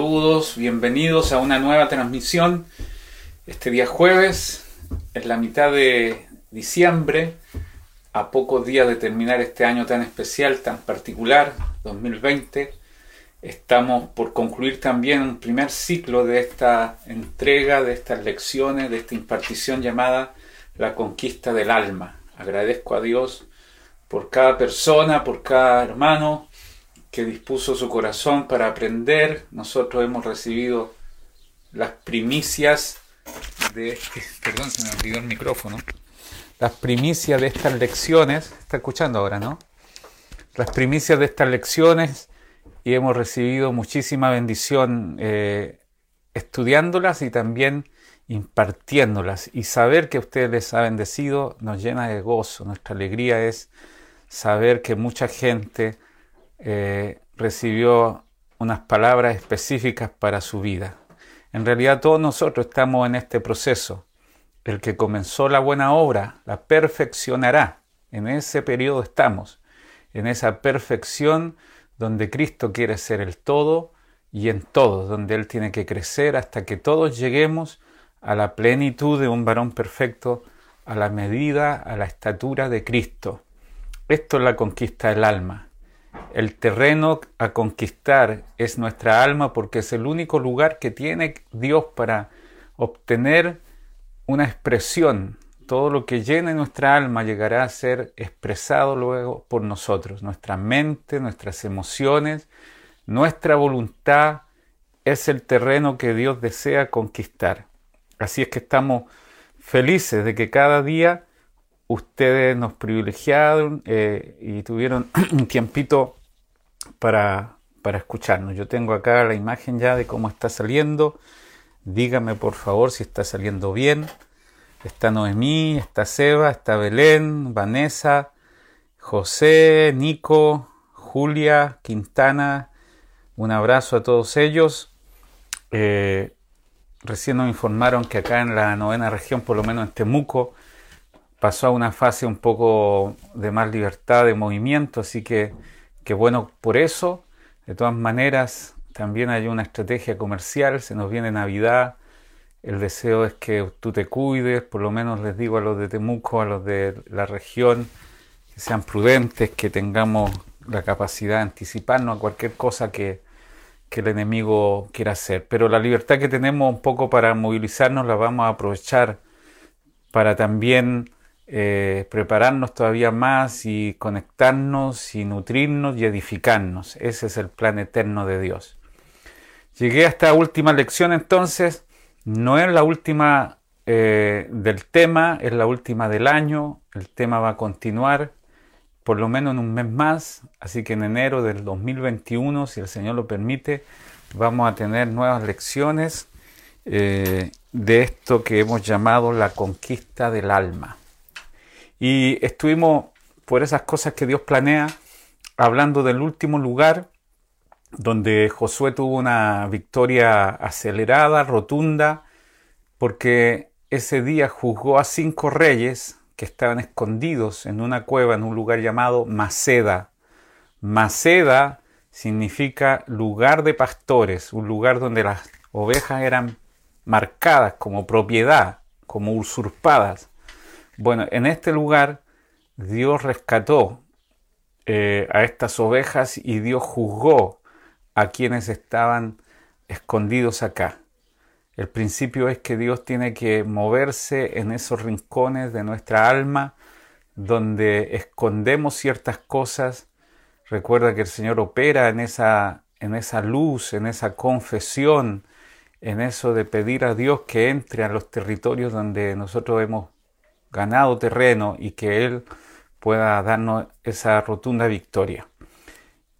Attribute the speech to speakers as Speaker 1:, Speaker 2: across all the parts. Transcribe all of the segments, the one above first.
Speaker 1: Saludos, bienvenidos a una nueva transmisión. Este día jueves, es la mitad de diciembre, a pocos días de terminar este año tan especial, tan particular, 2020. Estamos por concluir también un primer ciclo de esta entrega, de estas lecciones, de esta impartición llamada La conquista del alma. Agradezco a Dios por cada persona, por cada hermano que dispuso su corazón para aprender. Nosotros hemos recibido las primicias de perdón, se me olvidó el micrófono. Las primicias de estas lecciones, está escuchando ahora, ¿no? Las primicias de estas lecciones y hemos recibido muchísima bendición eh, estudiándolas y también impartiéndolas. Y saber que ustedes les ha bendecido nos llena de gozo. Nuestra alegría es saber que mucha gente eh, recibió unas palabras específicas para su vida. En realidad todos nosotros estamos en este proceso. El que comenzó la buena obra la perfeccionará. En ese periodo estamos, en esa perfección donde Cristo quiere ser el todo y en todo, donde Él tiene que crecer hasta que todos lleguemos a la plenitud de un varón perfecto, a la medida, a la estatura de Cristo. Esto es la conquista del alma. El terreno a conquistar es nuestra alma porque es el único lugar que tiene Dios para obtener una expresión. Todo lo que llena nuestra alma llegará a ser expresado luego por nosotros. Nuestra mente, nuestras emociones, nuestra voluntad es el terreno que Dios desea conquistar. Así es que estamos felices de que cada día ustedes nos privilegiaron eh, y tuvieron un tiempito para, para escucharnos. Yo tengo acá la imagen ya de cómo está saliendo. Dígame por favor si está saliendo bien. Está Noemí, está Seba, está Belén, Vanessa, José, Nico, Julia, Quintana. Un abrazo a todos ellos. Eh, recién nos informaron que acá en la novena región, por lo menos en Temuco, pasó a una fase un poco de más libertad de movimiento, así que que bueno por eso. De todas maneras, también hay una estrategia comercial, se nos viene Navidad, el deseo es que tú te cuides, por lo menos les digo a los de Temuco, a los de la región, que sean prudentes, que tengamos la capacidad de anticiparnos a cualquier cosa que, que el enemigo quiera hacer. Pero la libertad que tenemos un poco para movilizarnos la vamos a aprovechar para también eh, prepararnos todavía más y conectarnos y nutrirnos y edificarnos. Ese es el plan eterno de Dios. Llegué a esta última lección entonces, no es la última eh, del tema, es la última del año, el tema va a continuar por lo menos en un mes más, así que en enero del 2021, si el Señor lo permite, vamos a tener nuevas lecciones eh, de esto que hemos llamado la conquista del alma. Y estuvimos por esas cosas que Dios planea, hablando del último lugar donde Josué tuvo una victoria acelerada, rotunda, porque ese día juzgó a cinco reyes que estaban escondidos en una cueva en un lugar llamado Maceda. Maceda significa lugar de pastores, un lugar donde las ovejas eran marcadas como propiedad, como usurpadas. Bueno, en este lugar Dios rescató eh, a estas ovejas y Dios juzgó a quienes estaban escondidos acá. El principio es que Dios tiene que moverse en esos rincones de nuestra alma donde escondemos ciertas cosas. Recuerda que el Señor opera en esa, en esa luz, en esa confesión, en eso de pedir a Dios que entre a los territorios donde nosotros hemos ganado terreno y que Él pueda darnos esa rotunda victoria.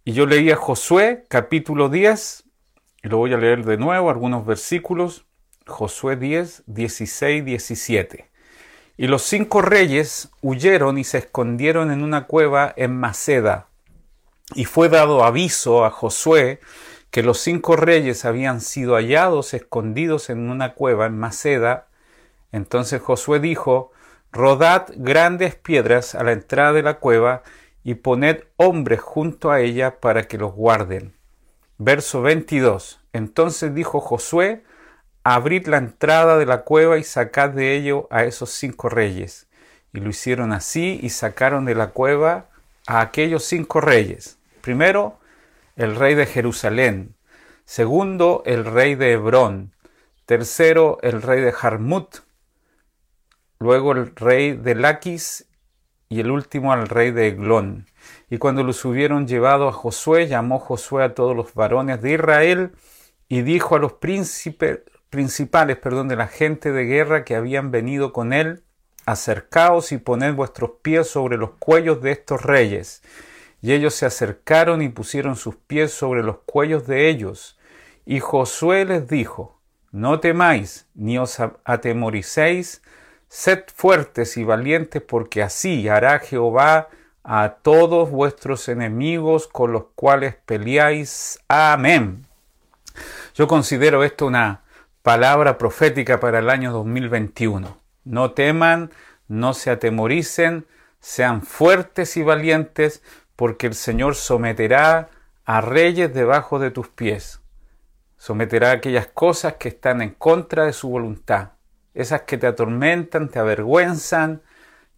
Speaker 1: Y yo leía Josué capítulo 10, y lo voy a leer de nuevo, algunos versículos, Josué 10, 16, 17. Y los cinco reyes huyeron y se escondieron en una cueva en Maceda. Y fue dado aviso a Josué que los cinco reyes habían sido hallados escondidos en una cueva en Maceda. Entonces Josué dijo, Rodad grandes piedras a la entrada de la cueva y poned hombres junto a ella para que los guarden. Verso 22. Entonces dijo Josué, abrid la entrada de la cueva y sacad de ello a esos cinco reyes. Y lo hicieron así y sacaron de la cueva a aquellos cinco reyes. Primero, el rey de Jerusalén. Segundo, el rey de Hebrón. Tercero, el rey de Jarmut. Luego el rey de Laquis y el último al rey de Eglón. Y cuando los hubieron llevado a Josué, llamó Josué a todos los varones de Israel y dijo a los principales perdón, de la gente de guerra que habían venido con él, acercaos y poned vuestros pies sobre los cuellos de estos reyes. Y ellos se acercaron y pusieron sus pies sobre los cuellos de ellos. Y Josué les dijo, No temáis, ni os atemoricéis, Sed fuertes y valientes porque así hará Jehová a todos vuestros enemigos con los cuales peleáis. Amén. Yo considero esto una palabra profética para el año 2021. No teman, no se atemoricen, sean fuertes y valientes porque el Señor someterá a reyes debajo de tus pies. Someterá aquellas cosas que están en contra de su voluntad esas que te atormentan, te avergüenzan,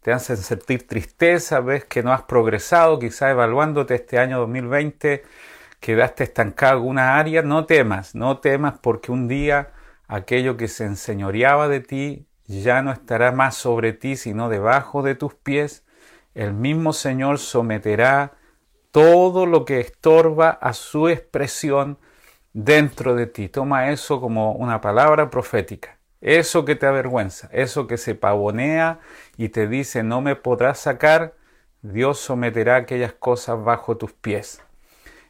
Speaker 1: te hacen sentir tristeza, ves que no has progresado, quizás evaluándote este año 2020, quedaste estancado en alguna área, no temas, no temas porque un día aquello que se enseñoreaba de ti ya no estará más sobre ti, sino debajo de tus pies. El mismo Señor someterá todo lo que estorba a su expresión dentro de ti. Toma eso como una palabra profética. Eso que te avergüenza, eso que se pavonea y te dice no me podrás sacar, Dios someterá aquellas cosas bajo tus pies.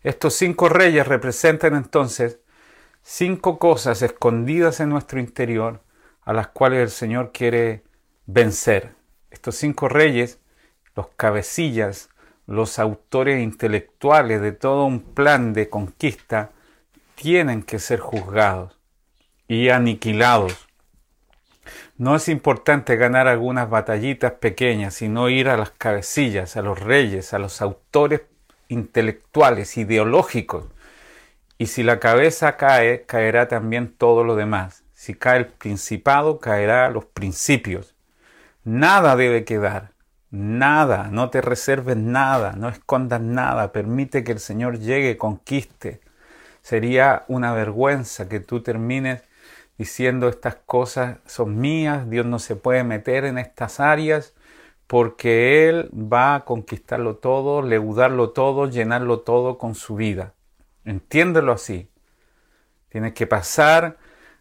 Speaker 1: Estos cinco reyes representan entonces cinco cosas escondidas en nuestro interior a las cuales el Señor quiere vencer. Estos cinco reyes, los cabecillas, los autores intelectuales de todo un plan de conquista, tienen que ser juzgados y aniquilados no es importante ganar algunas batallitas pequeñas, sino ir a las cabecillas, a los reyes, a los autores intelectuales, ideológicos. Y si la cabeza cae, caerá también todo lo demás. Si cae el principado, caerá los principios. Nada debe quedar. Nada. No te reserves nada. No escondas nada. Permite que el Señor llegue, conquiste. Sería una vergüenza que tú termines diciendo estas cosas son mías, Dios no se puede meter en estas áreas porque Él va a conquistarlo todo, leudarlo todo, llenarlo todo con su vida. Entiéndelo así. Tienes que pasar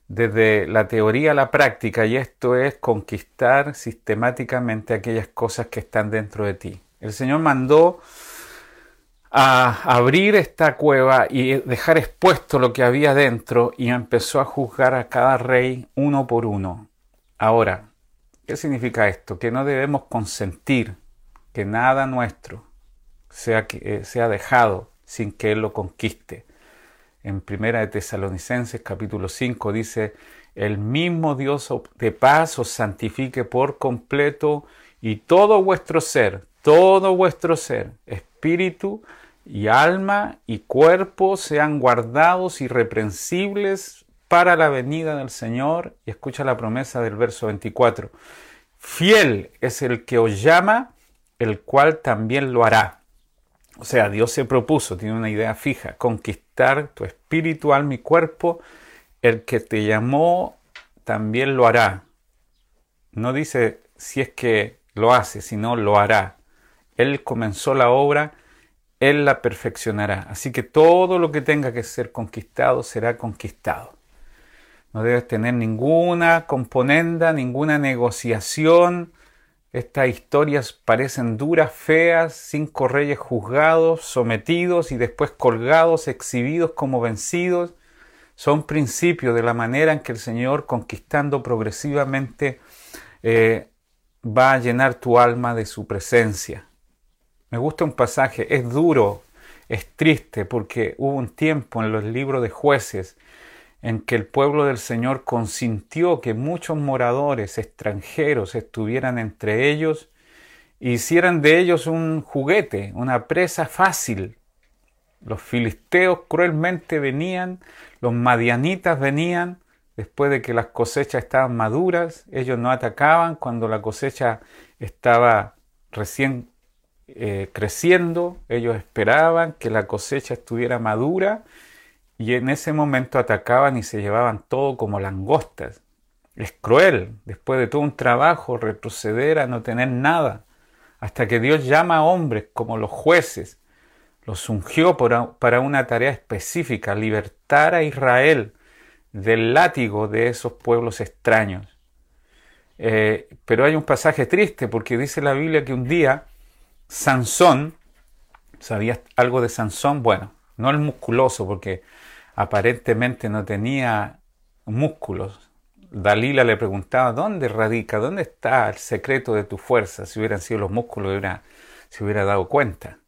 Speaker 1: desde la teoría a la práctica y esto es conquistar sistemáticamente aquellas cosas que están dentro de ti. El Señor mandó a abrir esta cueva y dejar expuesto lo que había dentro y empezó a juzgar a cada rey uno por uno. Ahora, ¿qué significa esto? Que no debemos consentir que nada nuestro sea, que, sea dejado sin que Él lo conquiste. En Primera de Tesalonicenses capítulo 5 dice, el mismo Dios de paz os santifique por completo y todo vuestro ser, todo vuestro ser, espíritu, y alma y cuerpo sean guardados irreprensibles para la venida del Señor. Y escucha la promesa del verso 24. Fiel es el que os llama, el cual también lo hará. O sea, Dios se propuso, tiene una idea fija, conquistar tu espíritu, alma y cuerpo. El que te llamó también lo hará. No dice si es que lo hace, sino lo hará. Él comenzó la obra él la perfeccionará. Así que todo lo que tenga que ser conquistado será conquistado. No debes tener ninguna componenda, ninguna negociación. Estas historias parecen duras, feas, cinco reyes juzgados, sometidos y después colgados, exhibidos como vencidos. Son principios de la manera en que el Señor, conquistando progresivamente, eh, va a llenar tu alma de su presencia. Me gusta un pasaje, es duro, es triste, porque hubo un tiempo en los libros de jueces en que el pueblo del Señor consintió que muchos moradores extranjeros estuvieran entre ellos e hicieran de ellos un juguete, una presa fácil. Los filisteos cruelmente venían, los madianitas venían, después de que las cosechas estaban maduras, ellos no atacaban cuando la cosecha estaba recién eh, creciendo, ellos esperaban que la cosecha estuviera madura y en ese momento atacaban y se llevaban todo como langostas. Es cruel, después de todo un trabajo, retroceder a no tener nada, hasta que Dios llama a hombres como los jueces, los ungió para una tarea específica, libertar a Israel del látigo de esos pueblos extraños. Eh, pero hay un pasaje triste porque dice la Biblia que un día Sansón, ¿sabías algo de Sansón? Bueno, no el musculoso porque aparentemente no tenía músculos. Dalila le preguntaba, ¿dónde radica? ¿Dónde está el secreto de tu fuerza? Si hubieran sido los músculos, hubiera, se hubiera dado cuenta.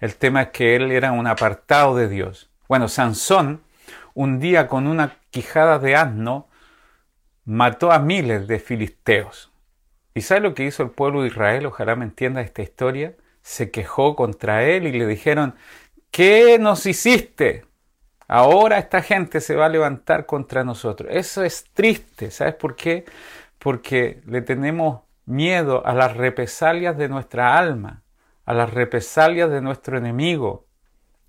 Speaker 1: El tema es que él era un apartado de Dios. Bueno, Sansón, un día con una quijada de asno, mató a miles de filisteos. ¿Y sabe lo que hizo el pueblo de Israel? Ojalá me entienda esta historia. Se quejó contra él y le dijeron, ¿qué nos hiciste? Ahora esta gente se va a levantar contra nosotros. Eso es triste. ¿Sabes por qué? Porque le tenemos miedo a las represalias de nuestra alma, a las represalias de nuestro enemigo.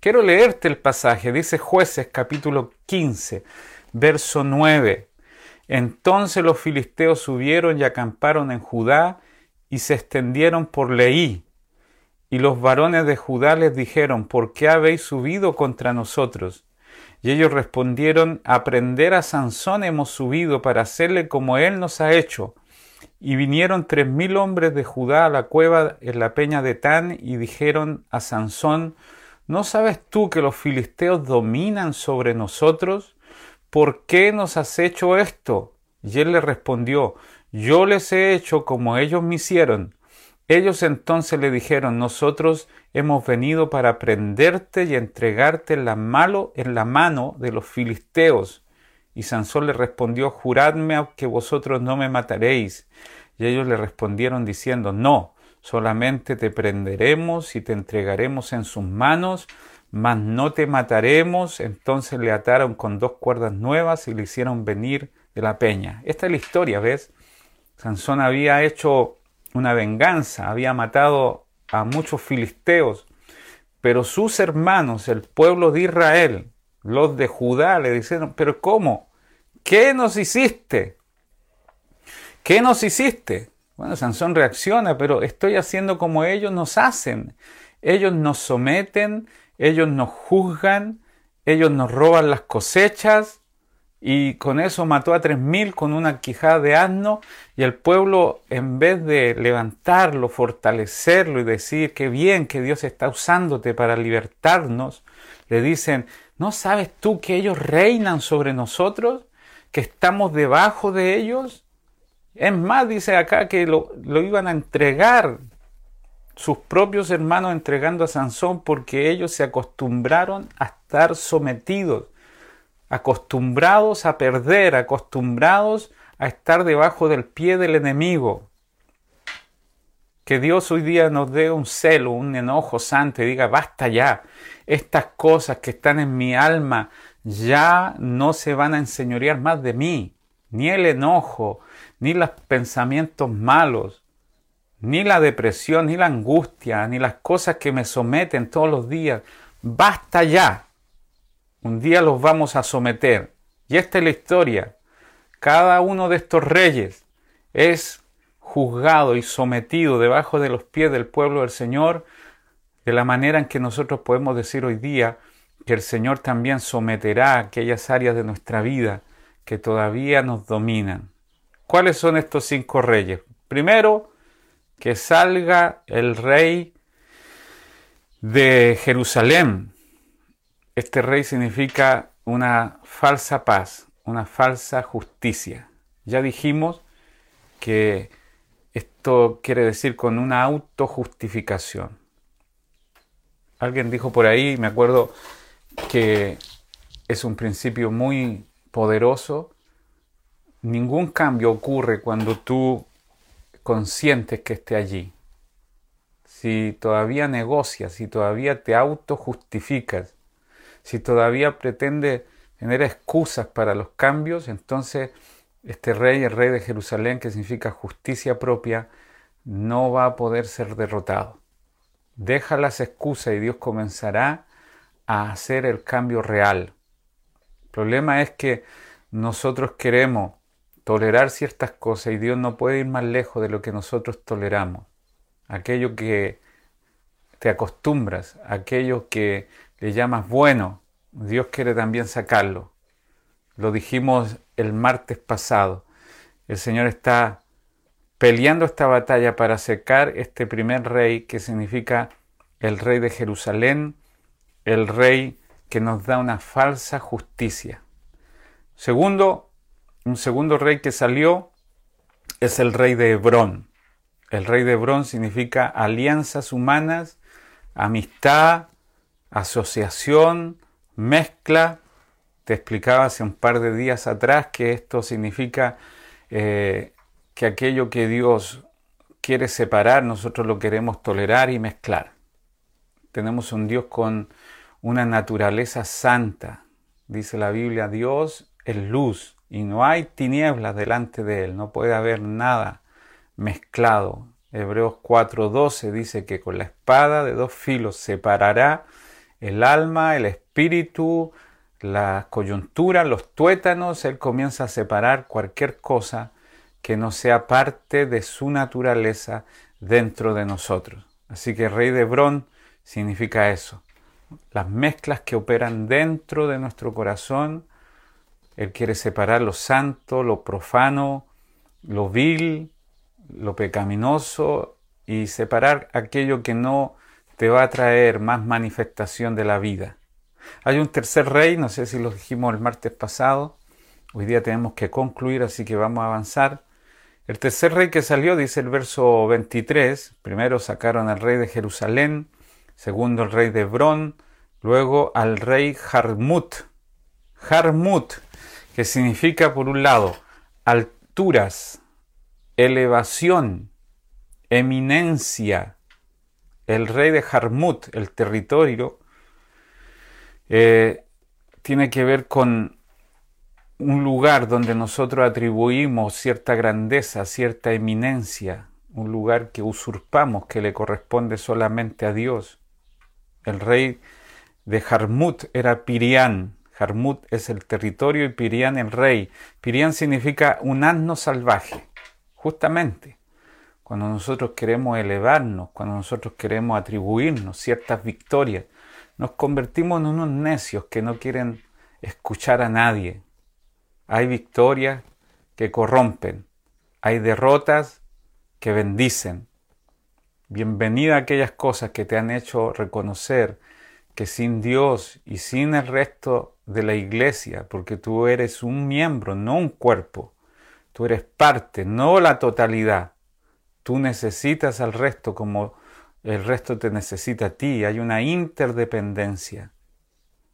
Speaker 1: Quiero leerte el pasaje. Dice jueces capítulo 15, verso 9. Entonces los filisteos subieron y acamparon en Judá y se extendieron por Leí. Y los varones de Judá les dijeron, ¿por qué habéis subido contra nosotros? Y ellos respondieron, a prender a Sansón hemos subido para hacerle como él nos ha hecho. Y vinieron tres mil hombres de Judá a la cueva en la peña de Tan y dijeron a Sansón, ¿no sabes tú que los filisteos dominan sobre nosotros? ¿Por qué nos has hecho esto? Y él le respondió, yo les he hecho como ellos me hicieron. Ellos entonces le dijeron, nosotros hemos venido para prenderte y entregarte en la, malo, en la mano de los filisteos. Y Sansón le respondió, juradme que vosotros no me mataréis. Y ellos le respondieron diciendo, no, solamente te prenderemos y te entregaremos en sus manos, mas no te mataremos. Entonces le ataron con dos cuerdas nuevas y le hicieron venir de la peña. Esta es la historia, ¿ves? Sansón había hecho una venganza, había matado a muchos filisteos, pero sus hermanos, el pueblo de Israel, los de Judá, le dijeron, pero ¿cómo? ¿Qué nos hiciste? ¿Qué nos hiciste? Bueno, Sansón reacciona, pero estoy haciendo como ellos nos hacen. Ellos nos someten, ellos nos juzgan, ellos nos roban las cosechas, y con eso mató a tres mil con una quijada de asno y el pueblo en vez de levantarlo, fortalecerlo y decir que bien que Dios está usándote para libertarnos, le dicen, ¿no sabes tú que ellos reinan sobre nosotros? ¿Que estamos debajo de ellos? Es más, dice acá que lo, lo iban a entregar sus propios hermanos entregando a Sansón porque ellos se acostumbraron a estar sometidos acostumbrados a perder, acostumbrados a estar debajo del pie del enemigo. Que Dios hoy día nos dé un celo, un enojo santo y diga, basta ya, estas cosas que están en mi alma ya no se van a enseñorear más de mí, ni el enojo, ni los pensamientos malos, ni la depresión, ni la angustia, ni las cosas que me someten todos los días. Basta ya. Un día los vamos a someter. Y esta es la historia. Cada uno de estos reyes es juzgado y sometido debajo de los pies del pueblo del Señor, de la manera en que nosotros podemos decir hoy día que el Señor también someterá aquellas áreas de nuestra vida que todavía nos dominan. ¿Cuáles son estos cinco reyes? Primero, que salga el rey de Jerusalén, este rey significa una falsa paz, una falsa justicia. Ya dijimos que esto quiere decir con una autojustificación. Alguien dijo por ahí, me acuerdo que es un principio muy poderoso. Ningún cambio ocurre cuando tú consientes que esté allí. Si todavía negocias, si todavía te autojustificas, si todavía pretende tener excusas para los cambios, entonces este rey, el rey de Jerusalén, que significa justicia propia, no va a poder ser derrotado. Deja las excusas y Dios comenzará a hacer el cambio real. El problema es que nosotros queremos tolerar ciertas cosas y Dios no puede ir más lejos de lo que nosotros toleramos. Aquello que te acostumbras, aquello que le llamas bueno, Dios quiere también sacarlo. Lo dijimos el martes pasado. El Señor está peleando esta batalla para secar este primer rey que significa el rey de Jerusalén, el rey que nos da una falsa justicia. Segundo, un segundo rey que salió es el rey de Hebrón. El rey de Hebrón significa alianzas humanas, amistad, asociación, mezcla te explicaba hace un par de días atrás que esto significa eh, que aquello que Dios quiere separar, nosotros lo queremos tolerar y mezclar. Tenemos un Dios con una naturaleza santa. Dice la Biblia, Dios es luz y no hay tinieblas delante de Él, no puede haber nada mezclado. Hebreos 4:12 dice que con la espada de dos filos separará el alma, el espíritu, las coyunturas, los tuétanos, Él comienza a separar cualquier cosa que no sea parte de su naturaleza dentro de nosotros. Así que Rey de Hebrón significa eso. Las mezclas que operan dentro de nuestro corazón. Él quiere separar lo santo, lo profano, lo vil, lo pecaminoso y separar aquello que no te va a traer más manifestación de la vida. Hay un tercer rey, no sé si lo dijimos el martes pasado, hoy día tenemos que concluir, así que vamos a avanzar. El tercer rey que salió, dice el verso 23, primero sacaron al rey de Jerusalén, segundo el rey de Hebrón, luego al rey Jarmut. Jarmut, que significa por un lado alturas, elevación, eminencia. El rey de Jarmut, el territorio, eh, tiene que ver con un lugar donde nosotros atribuimos cierta grandeza, cierta eminencia, un lugar que usurpamos, que le corresponde solamente a Dios. El rey de Jarmut era Pirián. Jarmut es el territorio y Pirián el rey. Pirián significa un asno salvaje, justamente. Cuando nosotros queremos elevarnos, cuando nosotros queremos atribuirnos ciertas victorias, nos convertimos en unos necios que no quieren escuchar a nadie. Hay victorias que corrompen, hay derrotas que bendicen. Bienvenida a aquellas cosas que te han hecho reconocer que sin Dios y sin el resto de la iglesia, porque tú eres un miembro, no un cuerpo, tú eres parte, no la totalidad. Tú necesitas al resto como el resto te necesita a ti, hay una interdependencia.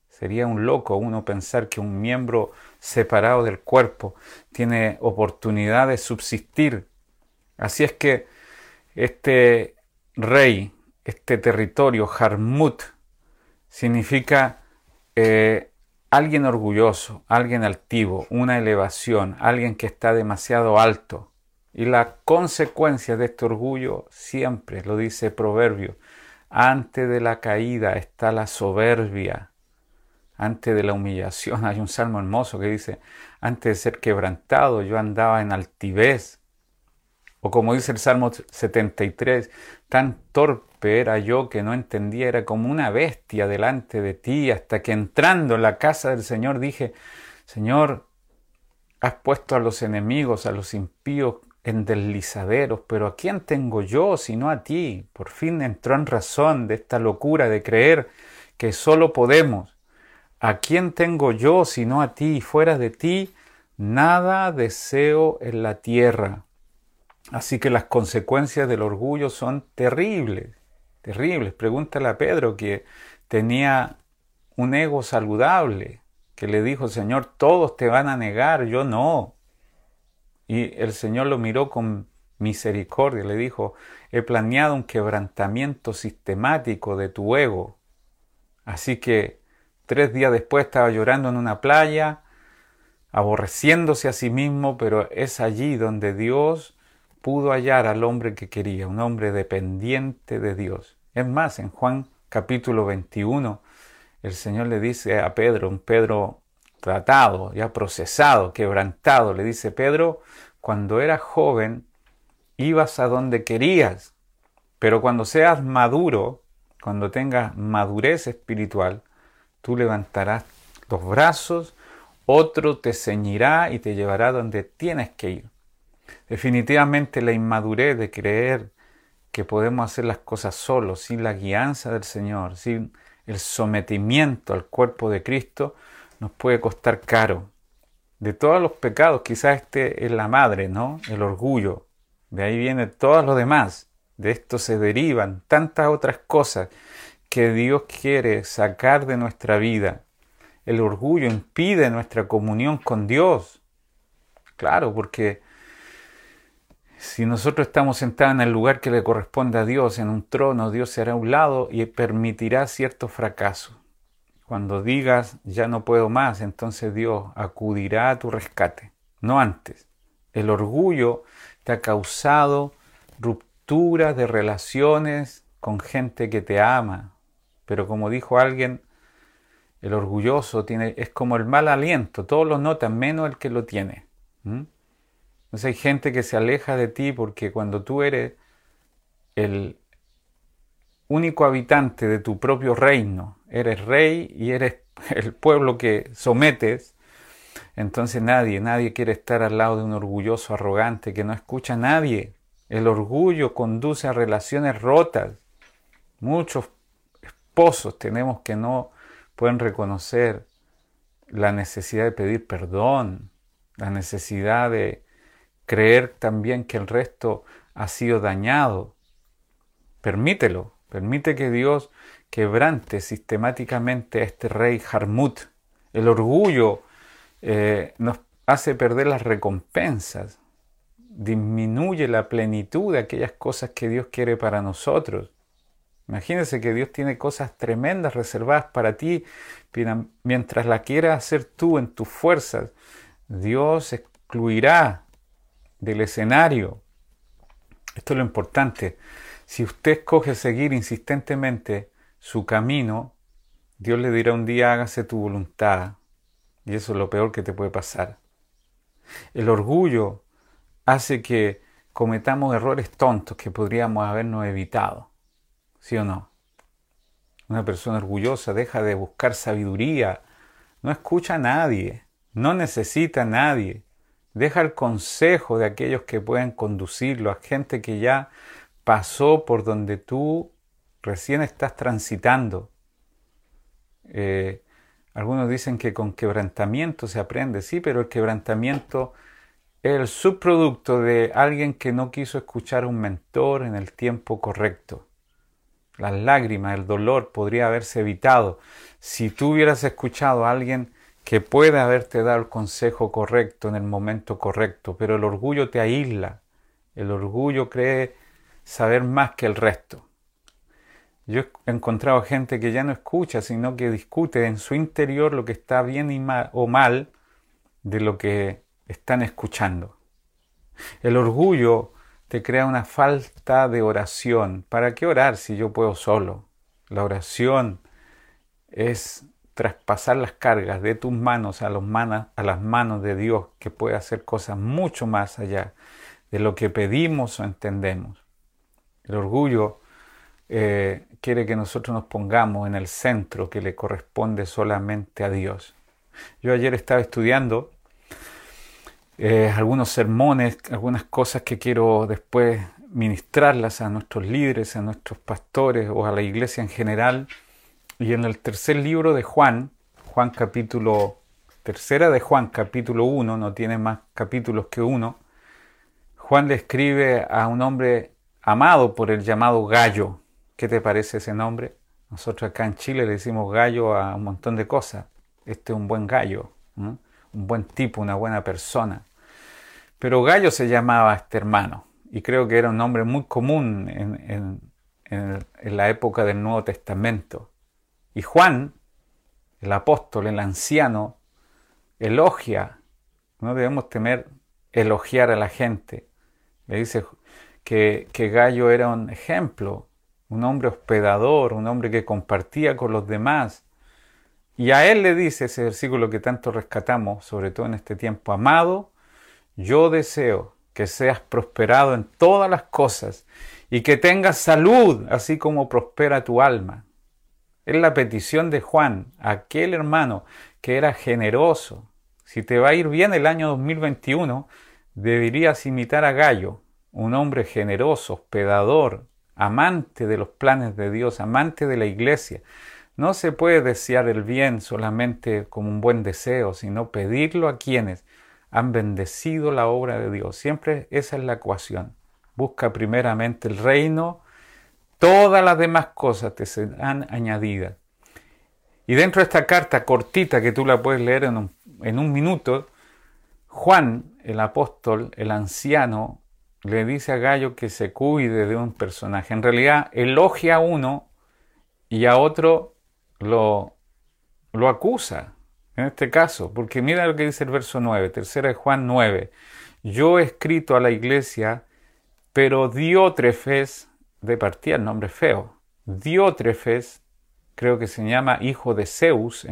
Speaker 1: Sería un loco uno pensar que un miembro separado del cuerpo tiene oportunidad de subsistir. Así es que este rey, este territorio, Jarmut, significa eh, alguien orgulloso, alguien altivo, una elevación, alguien que está demasiado alto. Y la consecuencia de este orgullo siempre, lo dice Proverbio, antes de la caída está la soberbia, antes de la humillación. Hay un salmo hermoso que dice, antes de ser quebrantado yo andaba en altivez. O como dice el Salmo 73, tan torpe era yo que no entendía, era como una bestia delante de ti, hasta que entrando en la casa del Señor dije, Señor, has puesto a los enemigos, a los impíos en deslizaderos, pero ¿a quién tengo yo sino a ti? Por fin entró en razón de esta locura de creer que solo podemos. ¿A quién tengo yo sino a ti? Fuera de ti, nada deseo en la tierra. Así que las consecuencias del orgullo son terribles, terribles. Pregúntale a Pedro que tenía un ego saludable, que le dijo, Señor, todos te van a negar, yo no. Y el Señor lo miró con misericordia, le dijo, he planeado un quebrantamiento sistemático de tu ego. Así que tres días después estaba llorando en una playa, aborreciéndose a sí mismo, pero es allí donde Dios pudo hallar al hombre que quería, un hombre dependiente de Dios. Es más, en Juan capítulo 21, el Señor le dice a Pedro, un Pedro tratado, ya procesado, quebrantado, le dice, Pedro, cuando eras joven, ibas a donde querías, pero cuando seas maduro, cuando tengas madurez espiritual, tú levantarás los brazos, otro te ceñirá y te llevará donde tienes que ir. Definitivamente la inmadurez de creer que podemos hacer las cosas solos, sin la guianza del Señor, sin el sometimiento al cuerpo de Cristo, nos puede costar caro. De todos los pecados, quizás este es la madre, ¿no? El orgullo. De ahí viene todo lo demás. De esto se derivan tantas otras cosas que Dios quiere sacar de nuestra vida. El orgullo impide nuestra comunión con Dios. Claro, porque si nosotros estamos sentados en el lugar que le corresponde a Dios, en un trono, Dios será a un lado y permitirá cierto fracaso. Cuando digas ya no puedo más, entonces Dios acudirá a tu rescate, no antes. El orgullo te ha causado ruptura de relaciones con gente que te ama, pero como dijo alguien, el orgulloso tiene, es como el mal aliento, todos lo notan menos el que lo tiene. Entonces hay gente que se aleja de ti porque cuando tú eres el único habitante de tu propio reino, eres rey y eres el pueblo que sometes, entonces nadie, nadie quiere estar al lado de un orgulloso arrogante que no escucha a nadie. El orgullo conduce a relaciones rotas. Muchos esposos tenemos que no pueden reconocer la necesidad de pedir perdón, la necesidad de creer también que el resto ha sido dañado. Permítelo, permite que Dios quebrante sistemáticamente a este rey Harmut. El orgullo eh, nos hace perder las recompensas, disminuye la plenitud de aquellas cosas que Dios quiere para nosotros. Imagínese que Dios tiene cosas tremendas reservadas para ti, mientras la quieras hacer tú en tus fuerzas, Dios excluirá del escenario. Esto es lo importante. Si usted escoge seguir insistentemente su camino, Dios le dirá un día hágase tu voluntad. Y eso es lo peor que te puede pasar. El orgullo hace que cometamos errores tontos que podríamos habernos evitado. ¿Sí o no? Una persona orgullosa deja de buscar sabiduría, no escucha a nadie, no necesita a nadie, Deja el consejo de aquellos que pueden conducirlo, a gente que ya pasó por donde tú recién estás transitando. Eh, algunos dicen que con quebrantamiento se aprende, sí, pero el quebrantamiento es el subproducto de alguien que no quiso escuchar a un mentor en el tiempo correcto. Las lágrimas, el dolor podría haberse evitado si tú hubieras escuchado a alguien que puede haberte dado el consejo correcto en el momento correcto, pero el orgullo te aísla. El orgullo cree saber más que el resto. Yo he encontrado gente que ya no escucha, sino que discute en su interior lo que está bien o mal de lo que están escuchando. El orgullo te crea una falta de oración. ¿Para qué orar si yo puedo solo? La oración es traspasar las cargas de tus manos a, las manos de Dios, que puede hacer cosas mucho más allá de lo que pedimos o entendemos. El orgullo eh, quiere que nosotros nos pongamos en el centro que le corresponde solamente a Dios. Yo ayer estaba estudiando eh, algunos sermones, algunas cosas que quiero después ministrarlas a nuestros líderes, a nuestros pastores o a la iglesia en general y en el tercer libro de Juan, Juan capítulo, tercera de Juan capítulo 1, no tiene más capítulos que uno, Juan le escribe a un hombre amado por el llamado Gallo. ¿Qué te parece ese nombre? Nosotros acá en Chile le decimos gallo a un montón de cosas. Este es un buen gallo, un buen tipo, una buena persona. Pero Gallo se llamaba este hermano y creo que era un nombre muy común en la época del Nuevo Testamento. Y Juan, el apóstol, el anciano, elogia. No debemos temer elogiar a la gente. Le dice que, Gallo era un ejemplo, un hombre hospedador, un hombre que compartía con los demás. Y a él le dice ese versículo que tanto rescatamos, sobre todo en este tiempo, amado, yo deseo que seas prosperado en todas las cosas y que tengas salud, así como prospera tu alma. Es la petición de Juan, aquel hermano que era generoso. Si te va a ir bien el año 2021, deberías imitar a Gallo, un hombre generoso, hospedador, amante de los planes de Dios, amante de la iglesia. No se puede desear el bien solamente como un buen deseo, sino pedirlo a quienes han bendecido la obra de Dios. Siempre esa es la ecuación. Busca primeramente el reino, todas las demás cosas te serán añadidas. Y dentro de esta carta cortita que tú la puedes leer en un, en un minuto, Juan, el apóstol, el anciano, le dice a Gallo que se cuide de un personaje. En realidad elogia a uno y a otro lo, lo acusa, en este caso, porque mira lo que dice el verso 9, tercera de Juan 9. Yo he escrito a la iglesia, pero Diótrefes, de partida el nombre feo, Diótrefes, creo que se llama hijo de Zeus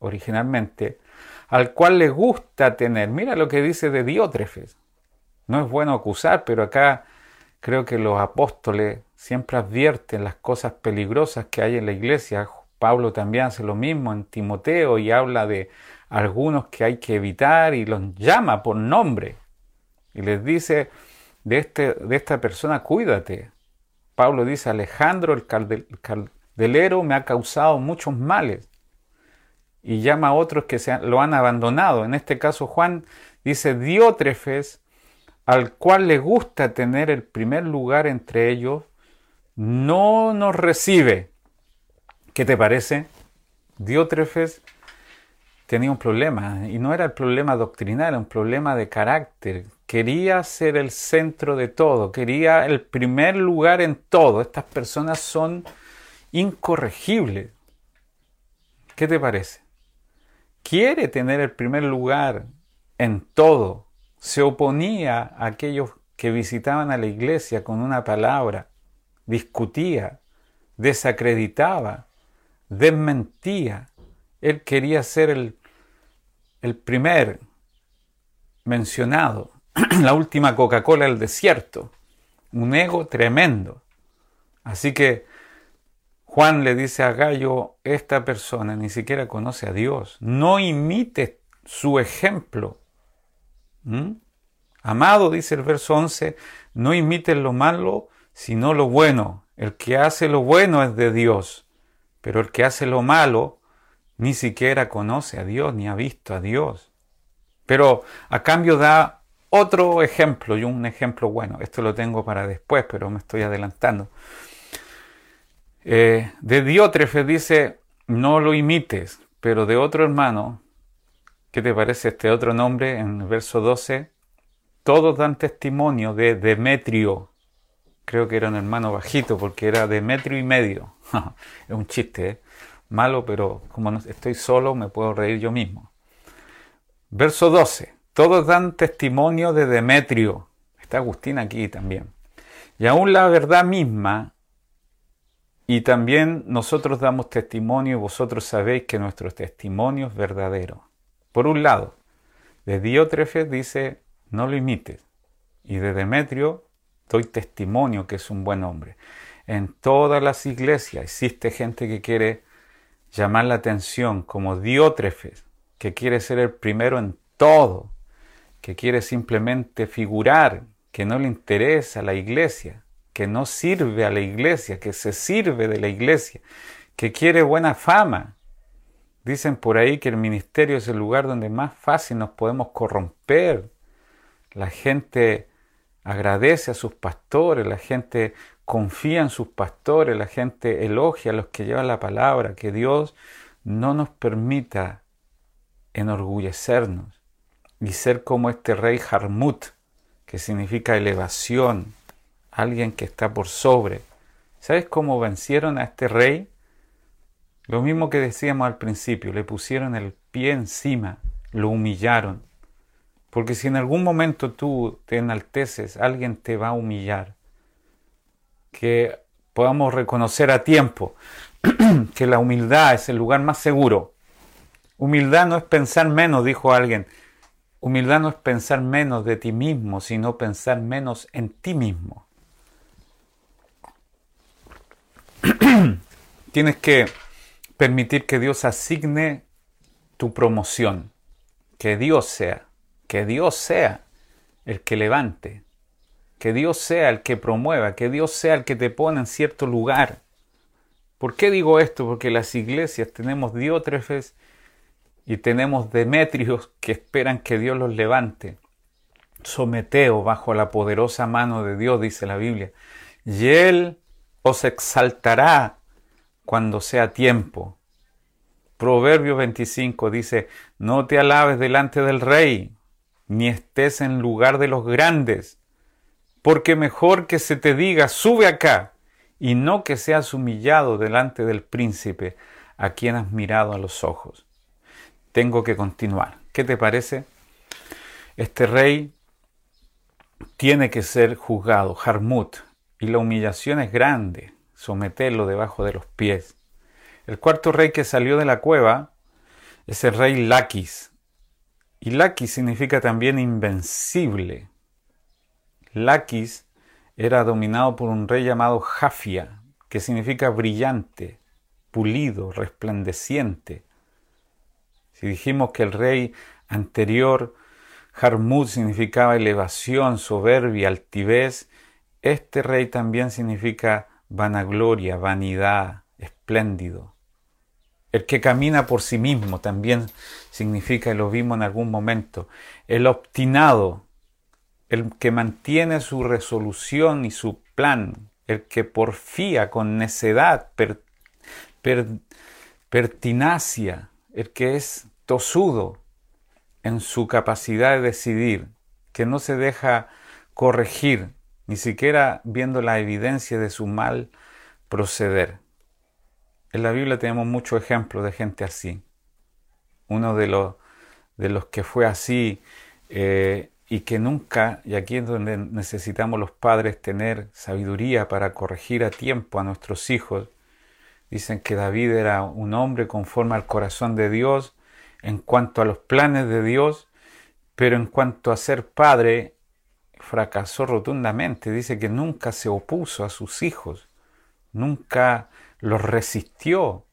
Speaker 1: originalmente, al cual le gusta tener. Mira lo que dice de Diótrefes. No es bueno acusar, pero acá creo que los apóstoles siempre advierten las cosas peligrosas que hay en la iglesia. Pablo también hace lo mismo en Timoteo y habla de algunos que hay que evitar y los llama por nombre. Y les dice, de, este, de esta persona cuídate. Pablo dice, Alejandro el caldelero me ha causado muchos males. Y llama a otros que se lo han abandonado. En este caso Juan dice, Diótrefes al cual le gusta tener el primer lugar entre ellos, no nos recibe. ¿Qué te parece? Diótrefes tenía un problema, y no era el problema doctrinal, era un problema de carácter. Quería ser el centro de todo, quería el primer lugar en todo. Estas personas son incorregibles. ¿Qué te parece? Quiere tener el primer lugar en todo se oponía a aquellos que visitaban a la iglesia con una palabra, discutía, desacreditaba, desmentía. Él quería ser el, el primer mencionado, la última Coca-Cola del desierto, un ego tremendo. Así que Juan le dice a Gallo, esta persona ni siquiera conoce a Dios, no imite su ejemplo, ¿Mm? Amado, dice el verso 11, no imiten lo malo, sino lo bueno. El que hace lo bueno es de Dios, pero el que hace lo malo ni siquiera conoce a Dios ni ha visto a Dios. Pero a cambio da otro ejemplo y un ejemplo bueno. Esto lo tengo para después, pero me estoy adelantando. Eh, de Diótrefes dice, no lo imites, pero de otro hermano, ¿Qué te parece este otro nombre en el verso 12? Todos dan testimonio de Demetrio. Creo que era un hermano bajito porque era Demetrio y medio. es un chiste, ¿eh? malo, pero como estoy solo me puedo reír yo mismo. Verso 12. Todos dan testimonio de Demetrio. Está Agustín aquí también. Y aún la verdad misma, y también nosotros damos testimonio y vosotros sabéis que nuestro testimonio es verdadero. Por un lado, de Diótrefes dice, no lo imites. Y de Demetrio doy testimonio que es un buen hombre. En todas las iglesias existe gente que quiere llamar la atención, como Diótrefes, que quiere ser el primero en todo, que quiere simplemente figurar, que no le interesa la iglesia, que no sirve a la iglesia, que se sirve de la iglesia, que quiere buena fama, Dicen por ahí que el ministerio es el lugar donde más fácil nos podemos corromper. La gente agradece a sus pastores, la gente confía en sus pastores, la gente elogia a los que llevan la palabra, que Dios no nos permita enorgullecernos y ser como este rey Harmut, que significa elevación, alguien que está por sobre. ¿Sabes cómo vencieron a este rey? Lo mismo que decíamos al principio, le pusieron el pie encima, lo humillaron. Porque si en algún momento tú te enalteces, alguien te va a humillar. Que podamos reconocer a tiempo que la humildad es el lugar más seguro. Humildad no es pensar menos, dijo alguien. Humildad no es pensar menos de ti mismo, sino pensar menos en ti mismo. Tienes que permitir que Dios asigne tu promoción. Que Dios sea, que Dios sea el que levante, que Dios sea el que promueva, que Dios sea el que te pone en cierto lugar. ¿Por qué digo esto? Porque las iglesias tenemos diótrefes y tenemos demetrios que esperan que Dios los levante. Someteo bajo la poderosa mano de Dios, dice la Biblia. Y Él os exaltará cuando sea tiempo. Proverbio 25 dice, no te alabes delante del rey, ni estés en lugar de los grandes, porque mejor que se te diga, sube acá, y no que seas humillado delante del príncipe a quien has mirado a los ojos. Tengo que continuar. ¿Qué te parece? Este rey tiene que ser juzgado, Harmut, y la humillación es grande, someterlo debajo de los pies. El cuarto rey que salió de la cueva es el rey Lakis. Y Lakis significa también invencible. Lakis era dominado por un rey llamado Jafia, que significa brillante, pulido, resplandeciente. Si dijimos que el rey anterior, Harmut, significaba elevación, soberbia, altivez, este rey también significa vanagloria, vanidad, espléndido. El que camina por sí mismo también significa, y lo vimos en algún momento, el obstinado, el que mantiene su resolución y su plan, el que porfía con necedad, pertinacia, el que es tosudo en su capacidad de decidir, que no se deja corregir, ni siquiera viendo la evidencia de su mal proceder. En la Biblia tenemos muchos ejemplos de gente así. Uno de los, de los que fue así eh, y que nunca, y aquí es donde necesitamos los padres tener sabiduría para corregir a tiempo a nuestros hijos, dicen que David era un hombre conforme al corazón de Dios en cuanto a los planes de Dios, pero en cuanto a ser padre, fracasó rotundamente. Dice que nunca se opuso a sus hijos, nunca los resistió,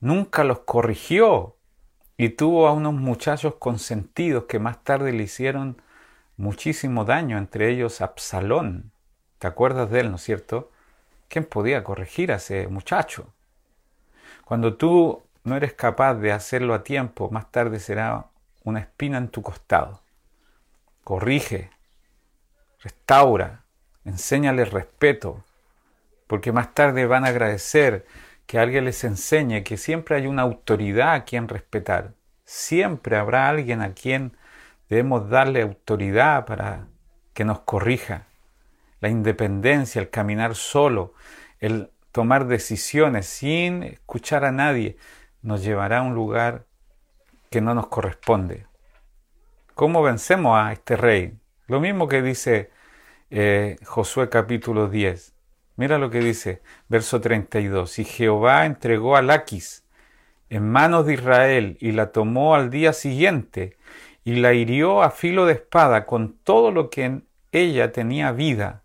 Speaker 1: nunca los corrigió y tuvo a unos muchachos consentidos que más tarde le hicieron muchísimo daño, entre ellos Absalón. ¿Te acuerdas de él, no es cierto? ¿Quién podía corregir a ese muchacho? Cuando tú no eres capaz de hacerlo a tiempo, más tarde será una espina en tu costado. Corrige, restaura, enséñale respeto, porque más tarde van a agradecer que alguien les enseñe que siempre hay una autoridad a quien respetar. Siempre habrá alguien a quien debemos darle autoridad para que nos corrija. La independencia, el caminar solo, el tomar decisiones sin escuchar a nadie, nos llevará a un lugar que no nos corresponde. ¿Cómo vencemos a este rey? Lo mismo que dice eh, Josué capítulo 10. Mira lo que dice, verso 32. Y Jehová entregó a Laquis en manos de Israel y la tomó al día siguiente y la hirió a filo de espada con todo lo que en ella tenía vida,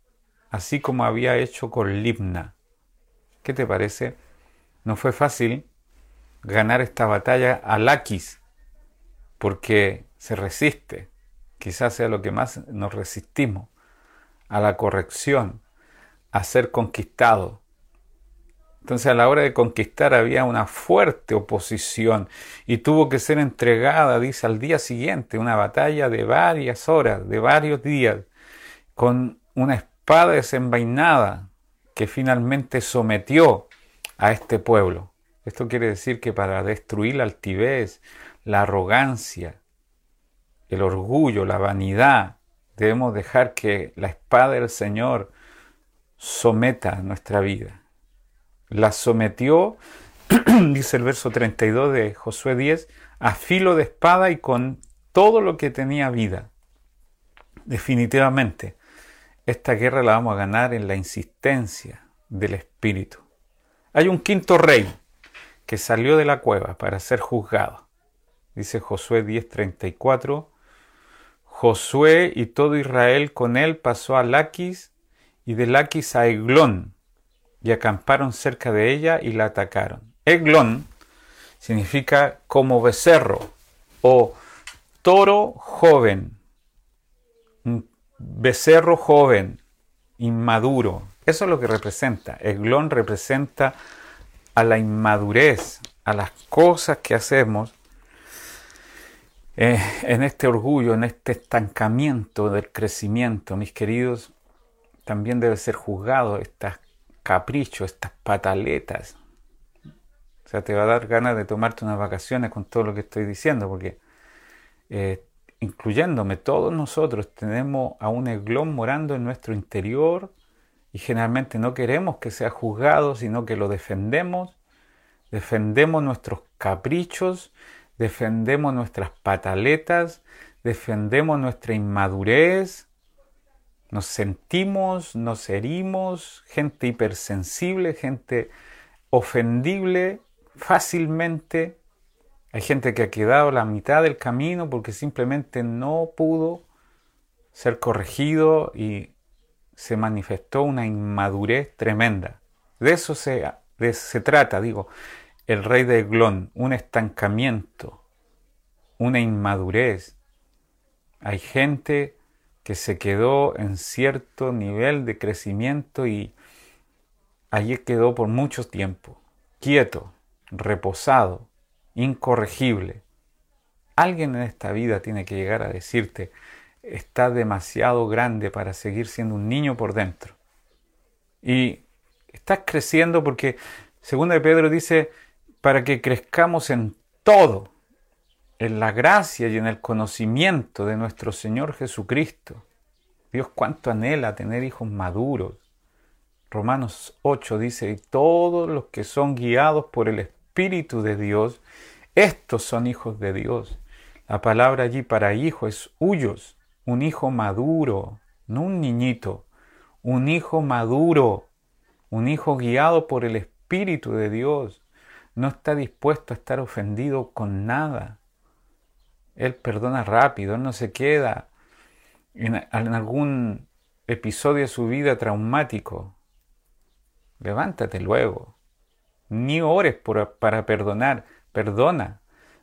Speaker 1: así como había hecho con Libna. ¿Qué te parece? No fue fácil ganar esta batalla a Laquis, porque se resiste. Quizás sea lo que más nos resistimos, a la corrección, a ser conquistado. Entonces a la hora de conquistar había una fuerte oposición y tuvo que ser entregada, dice, al día siguiente, una batalla de varias horas, de varios días, con una espada desenvainada que finalmente sometió a este pueblo. Esto quiere decir que para destruir la altivez, la arrogancia, el orgullo, la vanidad, debemos dejar que la espada del Señor someta nuestra vida. La sometió dice el verso 32 de Josué 10, a filo de espada y con todo lo que tenía vida. Definitivamente, esta guerra la vamos a ganar en la insistencia del Espíritu. Hay un quinto rey que salió de la cueva para ser juzgado. Dice Josué 10:34, Josué y todo Israel con él pasó a Laquis y de Laquis a Eglón y acamparon cerca de ella y la atacaron. Eglón significa como becerro o toro joven, un becerro joven, inmaduro. Eso es lo que representa. Eglón representa a la inmadurez, a las cosas que hacemos eh, en este orgullo, en este estancamiento del crecimiento, mis queridos, también debe ser juzgado estos caprichos, estas pataletas. O sea, te va a dar ganas de tomarte unas vacaciones con todo lo que estoy diciendo, porque eh, incluyéndome, todos nosotros tenemos a un eglón morando en nuestro interior y generalmente no queremos que sea juzgado, sino que lo defendemos, defendemos nuestros caprichos, defendemos nuestras pataletas, defendemos nuestra inmadurez, nos sentimos, nos herimos, gente hipersensible, gente ofendible fácilmente. Hay gente que ha quedado la mitad del camino porque simplemente no pudo ser corregido y se manifestó una inmadurez tremenda. De eso se, se trata, digo el rey de Eglón, un estancamiento, una inmadurez. Hay gente que se quedó en cierto nivel de crecimiento y allí quedó por mucho tiempo, quieto, reposado, incorregible. Alguien en esta vida tiene que llegar a decirte, está demasiado grande para seguir siendo un niño por dentro. Y estás creciendo porque, según de Pedro dice, para que crezcamos en todo, en la gracia y en el conocimiento de nuestro Señor Jesucristo. Dios cuánto anhela tener hijos maduros. Romanos 8 dice, todos los que son guiados por el Espíritu de Dios, estos son hijos de Dios. La palabra allí para hijo es huyos, un hijo maduro, no un niñito, un hijo maduro, un hijo guiado por el Espíritu de Dios no está dispuesto a estar ofendido con nada. Él perdona rápido, él no se queda en, algún episodio de su vida traumático. Levántate luego. Ni ores para perdonar, perdona.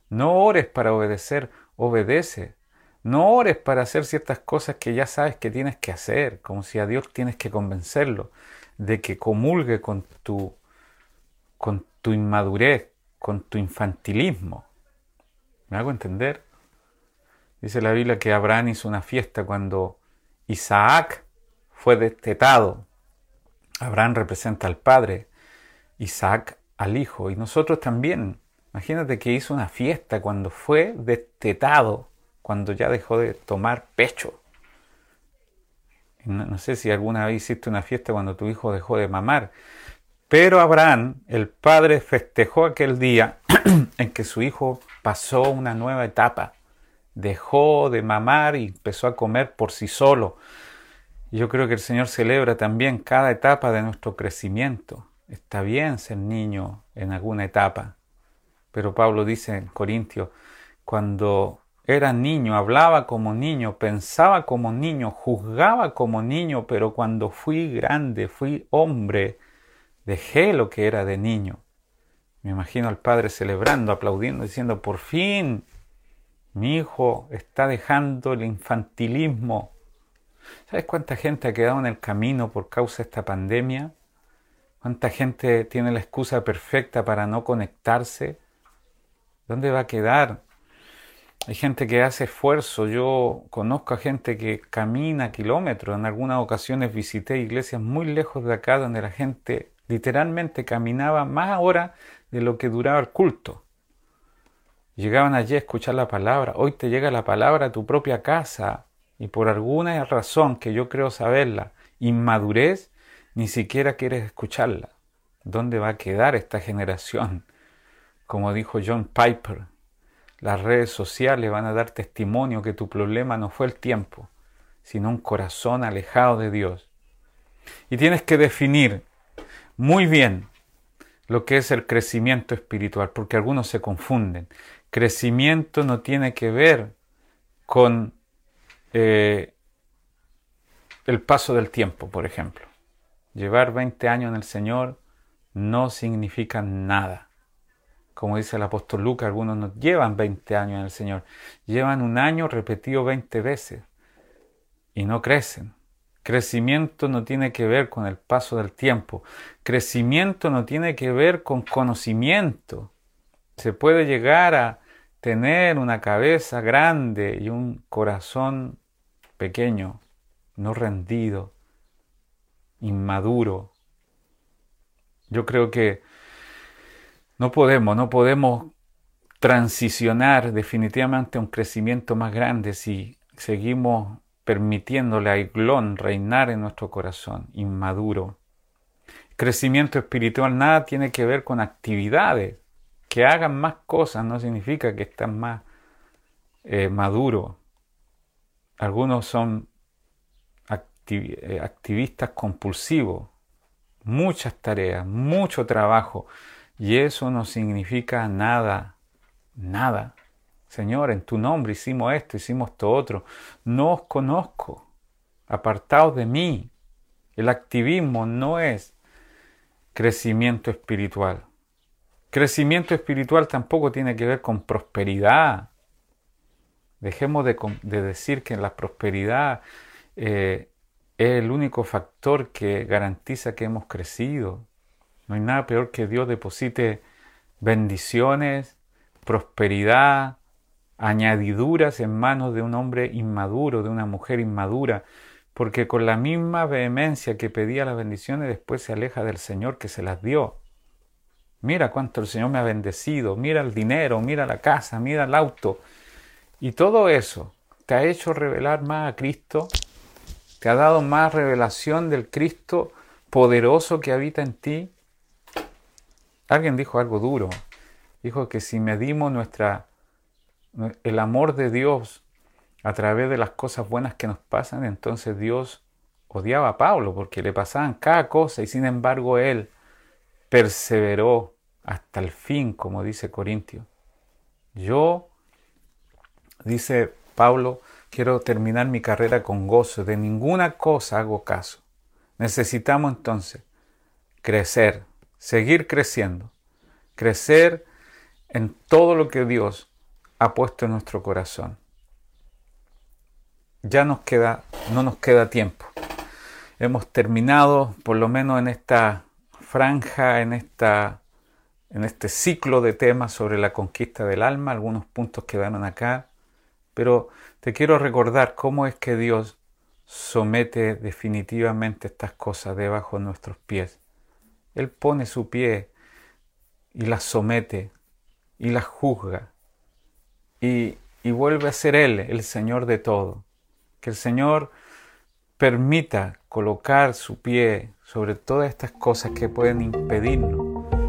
Speaker 1: No ores para obedecer, obedece. No ores para hacer ciertas cosas que ya sabes que tienes que hacer, como si a Dios tienes que convencerlo de que comulgue con tu, con tu inmadurez, con tu infantilismo. ¿Me hago entender? Dice la Biblia que Abraham hizo una fiesta cuando Isaac fue destetado. Abraham representa al padre, Isaac al hijo, y nosotros también. Imagínate que hizo una fiesta cuando fue destetado, cuando ya dejó de tomar pecho. No, sé si alguna vez hiciste una fiesta cuando tu hijo dejó de mamar. Pero Abraham, el padre, festejó aquel día en que su hijo pasó una nueva etapa. Dejó de mamar y empezó a comer por sí solo. Yo creo que el Señor celebra también cada etapa de nuestro crecimiento. Está bien ser niño en alguna etapa. Pero Pablo dice en Corintios, cuando era niño, hablaba como niño, pensaba como niño, juzgaba como niño, pero cuando fui grande, fui hombre, Dejé lo que era de niño. Me imagino al padre celebrando, aplaudiendo, diciendo, por fin, mi hijo está dejando el infantilismo. ¿Sabes cuánta gente ha quedado en el camino por causa de esta pandemia? ¿Cuánta gente tiene la excusa perfecta para no conectarse? ¿Dónde va a quedar? Hay gente que hace esfuerzo. Yo conozco a gente que camina kilómetros. En algunas ocasiones visité iglesias muy lejos de acá donde la gente literalmente caminaba más horas de lo que duraba el culto. Llegaban allí a escuchar la palabra. Hoy te llega la palabra a tu propia casa y por alguna razón que yo creo saberla, inmadurez, ni siquiera quieres escucharla. ¿Dónde va a quedar esta generación Como dijo John Piper, las redes sociales van a dar testimonio que tu problema no fue el tiempo, sino un corazón alejado de Dios. Y tienes que definir muy bien lo que es el crecimiento espiritual, porque algunos se confunden. Crecimiento no tiene que ver con eh, el paso del tiempo, por ejemplo. Llevar 20 años en el Señor no significa nada. Como dice el apóstol Lucas, algunos no llevan 20 años en el Señor, llevan un año repetido 20 veces y no crecen. Crecimiento no tiene que ver con el paso del tiempo. Crecimiento no tiene que ver con conocimiento. Se puede llegar a tener una cabeza grande y un corazón pequeño, no rendido, inmaduro. Yo creo que no podemos, no podemos transicionar definitivamente a un crecimiento más grande si seguimos permitiéndole a Iglón reinar en nuestro corazón, inmaduro. Crecimiento espiritual nada tiene que ver con actividades. Que hagan más cosas no significa que están más eh, maduros. Algunos son eh, activistas compulsivos, muchas tareas, mucho trabajo, y eso no significa nada, nada. Señor, en tu nombre hicimos esto, hicimos esto otro. No os conozco. Apartaos de mí. El activismo no es crecimiento espiritual. Crecimiento espiritual tampoco tiene que ver con prosperidad. Dejemos de, decir que la prosperidad eh, es el único factor que garantiza que hemos crecido. No hay nada peor que Dios deposite bendiciones, prosperidad, añadiduras en manos de un hombre inmaduro, de una mujer inmadura, porque con la misma vehemencia que pedía las bendiciones después se aleja del Señor que se las dio. Mira cuánto el Señor me ha bendecido, mira el dinero, mira la casa, mira el auto. Y todo eso te ha hecho revelar más a Cristo, te ha dado más revelación del Cristo poderoso que habita en ti. Alguien dijo algo duro. Dijo que si medimos nuestra el amor de Dios a través de las cosas buenas que nos pasan, entonces Dios odiaba a Pablo porque le pasaban cada cosa y sin embargo él perseveró hasta el fin, como dice Corintio. Yo, dice Pablo, quiero terminar mi carrera con gozo, de ninguna cosa hago caso. Necesitamos entonces crecer, seguir creciendo, crecer en todo lo que Dios ha puesto en nuestro corazón. Ya nos queda, no nos queda tiempo. Hemos terminado, por lo menos en esta franja, en, esta, en este ciclo de temas sobre la conquista del alma, algunos puntos quedaron acá, pero te quiero recordar cómo es que Dios somete definitivamente estas cosas debajo de nuestros pies. Él pone su pie y las somete y las juzga y, vuelve a ser Él el Señor de todo. Que el Señor permita colocar su pie sobre todas estas cosas que pueden impedirnos